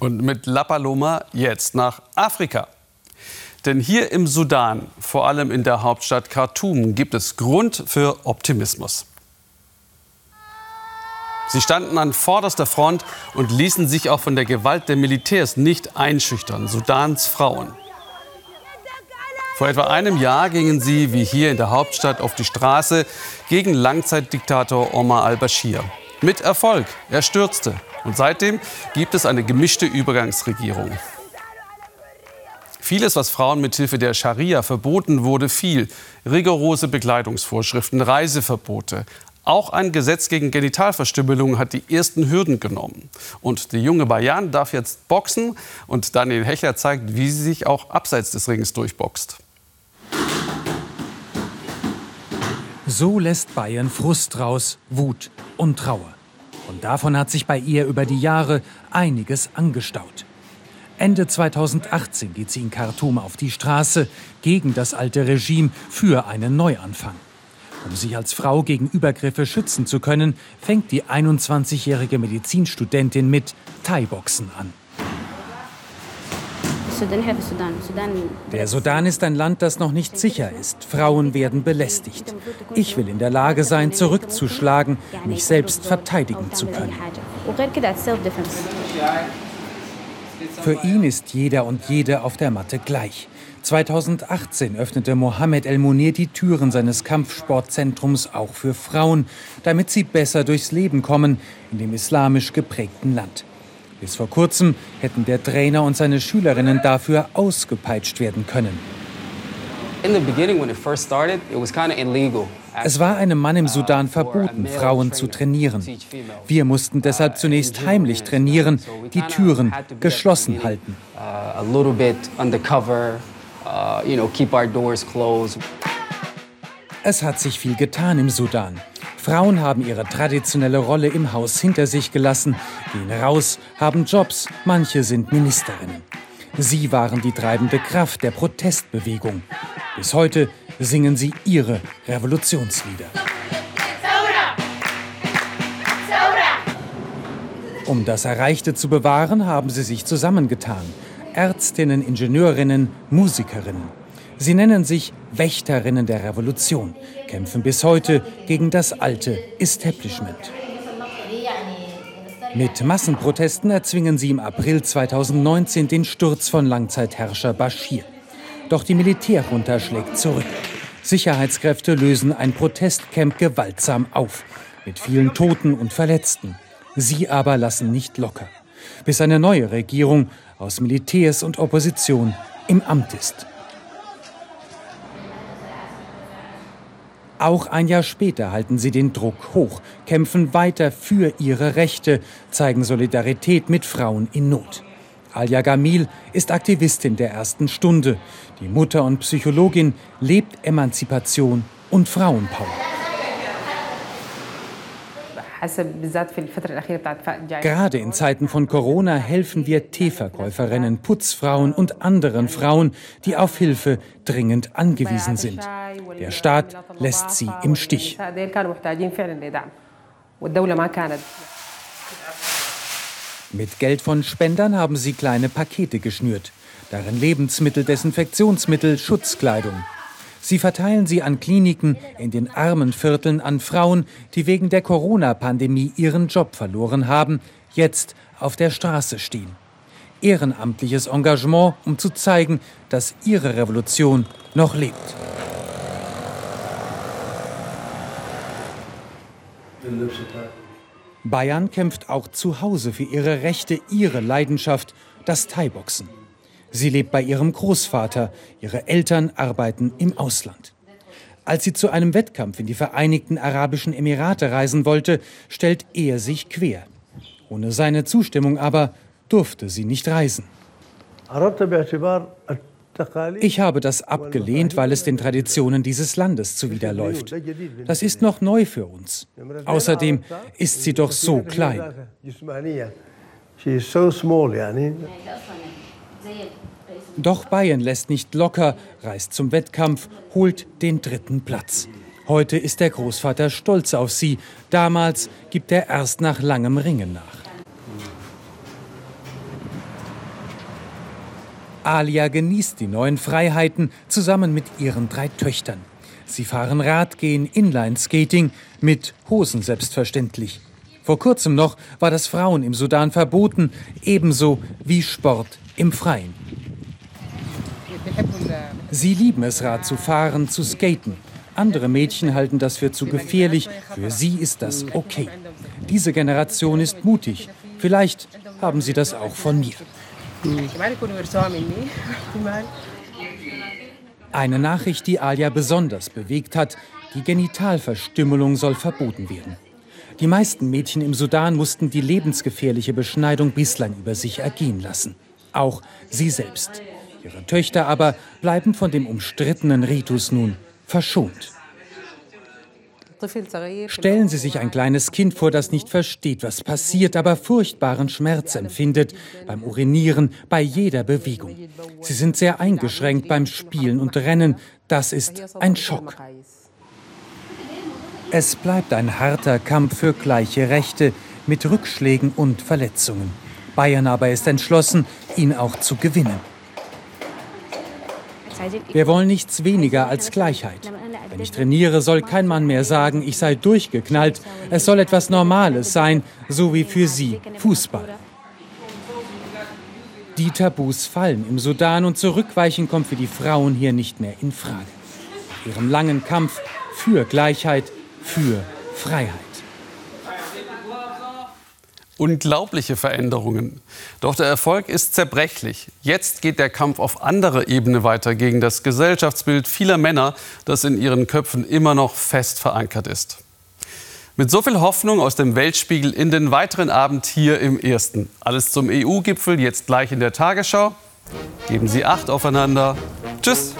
Und mit La Paloma jetzt nach Afrika. Denn hier im Sudan, vor allem in der Hauptstadt Khartoum, gibt es Grund für Optimismus. Sie standen an vorderster Front und ließen sich auch von der Gewalt der Militärs nicht einschüchtern, Sudans Frauen. Vor etwa einem Jahr gingen sie, wie hier in der Hauptstadt, auf die Straße gegen Langzeitdiktator Omar al-Bashir. Mit Erfolg. Er stürzte. Und seitdem gibt es eine gemischte Übergangsregierung. Vieles, was Frauen mit Hilfe der Scharia verboten wurde, fiel. Rigorose Bekleidungsvorschriften, Reiseverbote. Auch ein Gesetz gegen Genitalverstümmelung hat die ersten Hürden genommen. Und die junge Bayan darf jetzt boxen. Und Daniel Hechler zeigt, wie sie sich auch abseits des Rings durchboxt. So lässt Bayern Frust raus, Wut und Trauer. Und davon hat sich bei ihr über die Jahre einiges angestaut. Ende 2018 geht sie in Khartoum auf die Straße gegen das alte Regime für einen Neuanfang. Um sich als Frau gegen Übergriffe schützen zu können, fängt die 21-jährige Medizinstudentin mit Thai-Boxen an. Der Sudan ist ein Land, das noch nicht sicher ist. Frauen werden belästigt. Ich will in der Lage sein, zurückzuschlagen, mich selbst verteidigen zu können. Für ihn ist jeder und jede auf der Matte gleich. 2018 öffnete Mohammed El-Munir die Türen seines Kampfsportzentrums auch für Frauen, damit sie besser durchs Leben kommen in dem islamisch geprägten Land. Bis vor kurzem hätten der Trainer und seine Schülerinnen dafür ausgepeitscht werden können. Es war einem Mann im Sudan verboten, Frauen zu trainieren. Wir mussten deshalb zunächst heimlich trainieren, die Türen geschlossen halten. Es hat sich viel getan im Sudan. Frauen haben ihre traditionelle Rolle im Haus hinter sich gelassen, gehen raus, haben Jobs, manche sind Ministerinnen. Sie waren die treibende Kraft der Protestbewegung. Bis heute singen sie ihre Revolutionslieder. Um das Erreichte zu bewahren, haben sie sich zusammengetan. Ärztinnen, Ingenieurinnen, Musikerinnen. Sie nennen sich Wächterinnen der Revolution, kämpfen bis heute gegen das alte Establishment. Mit Massenprotesten erzwingen sie im April 2019 den Sturz von Langzeitherrscher Bashir. Doch die Militärjunta schlägt zurück. Sicherheitskräfte lösen ein Protestcamp gewaltsam auf, mit vielen Toten und Verletzten. Sie aber lassen nicht locker, bis eine neue Regierung aus Militärs und Opposition im Amt ist. Auch ein Jahr später halten sie den Druck hoch, kämpfen weiter für ihre Rechte, zeigen Solidarität mit Frauen in Not. Alia Gamil ist Aktivistin der ersten Stunde. Die Mutter und Psychologin lebt Emanzipation und Frauenpower. Gerade in Zeiten von Corona helfen wir Teeverkäuferinnen, Putzfrauen und anderen Frauen, die auf Hilfe dringend angewiesen sind. Der Staat lässt sie im Stich. Mit Geld von Spendern haben sie kleine Pakete geschnürt. Darin Lebensmittel, Desinfektionsmittel, Schutzkleidung. Sie verteilen sie an Kliniken in den armen Vierteln an Frauen, die wegen der Corona-Pandemie ihren Job verloren haben, jetzt auf der Straße stehen. Ehrenamtliches Engagement, um zu zeigen, dass ihre Revolution noch lebt. Bayern kämpft auch zu Hause für ihre Rechte, ihre Leidenschaft, das Thai-Boxen. Sie lebt bei ihrem Großvater. Ihre Eltern arbeiten im Ausland. Als sie zu einem Wettkampf in die Vereinigten Arabischen Emirate reisen wollte, stellt er sich quer. Ohne seine Zustimmung aber durfte sie nicht reisen. Ich habe das abgelehnt, weil es den Traditionen dieses Landes zuwiderläuft. Das ist noch neu für uns. Außerdem ist sie doch so klein. Doch Bayern lässt nicht locker, reist zum Wettkampf, holt den dritten Platz. Heute ist der Großvater stolz auf sie. Damals gibt er erst nach langem Ringen nach. Alia genießt die neuen Freiheiten zusammen mit ihren drei Töchtern. Sie fahren Radgehen, Inlineskating, mit Hosen selbstverständlich. Vor kurzem noch war das Frauen im Sudan verboten, ebenso wie Sport im Freien. Sie lieben es, Rad zu fahren, zu skaten. Andere Mädchen halten das für zu gefährlich. Für sie ist das okay. Diese Generation ist mutig. Vielleicht haben sie das auch von mir. Eine Nachricht, die Alia besonders bewegt hat. Die Genitalverstümmelung soll verboten werden. Die meisten Mädchen im Sudan mussten die lebensgefährliche Beschneidung bislang über sich ergehen lassen. Auch sie selbst. Ihre Töchter aber bleiben von dem umstrittenen Ritus nun verschont. Stellen Sie sich ein kleines Kind vor, das nicht versteht, was passiert, aber furchtbaren Schmerz empfindet beim Urinieren, bei jeder Bewegung. Sie sind sehr eingeschränkt beim Spielen und Rennen. Das ist ein Schock. Es bleibt ein harter Kampf für gleiche Rechte mit Rückschlägen und Verletzungen. Bayern aber ist entschlossen, ihn auch zu gewinnen. Wir wollen nichts weniger als Gleichheit. Wenn ich trainiere, soll kein Mann mehr sagen, ich sei durchgeknallt. Es soll etwas Normales sein, so wie für Sie Fußball. Die Tabus fallen im Sudan und Zurückweichen kommt für die Frauen hier nicht mehr in Frage. Ihrem langen Kampf für Gleichheit, für Freiheit. Unglaubliche Veränderungen. Doch der Erfolg ist zerbrechlich. Jetzt geht der Kampf auf anderer Ebene weiter gegen das Gesellschaftsbild vieler Männer, das in ihren Köpfen immer noch fest verankert ist. Mit so viel Hoffnung aus dem Weltspiegel in den weiteren Abend hier im Ersten. Alles zum EU-Gipfel jetzt gleich in der Tagesschau. Geben Sie Acht aufeinander. Tschüss.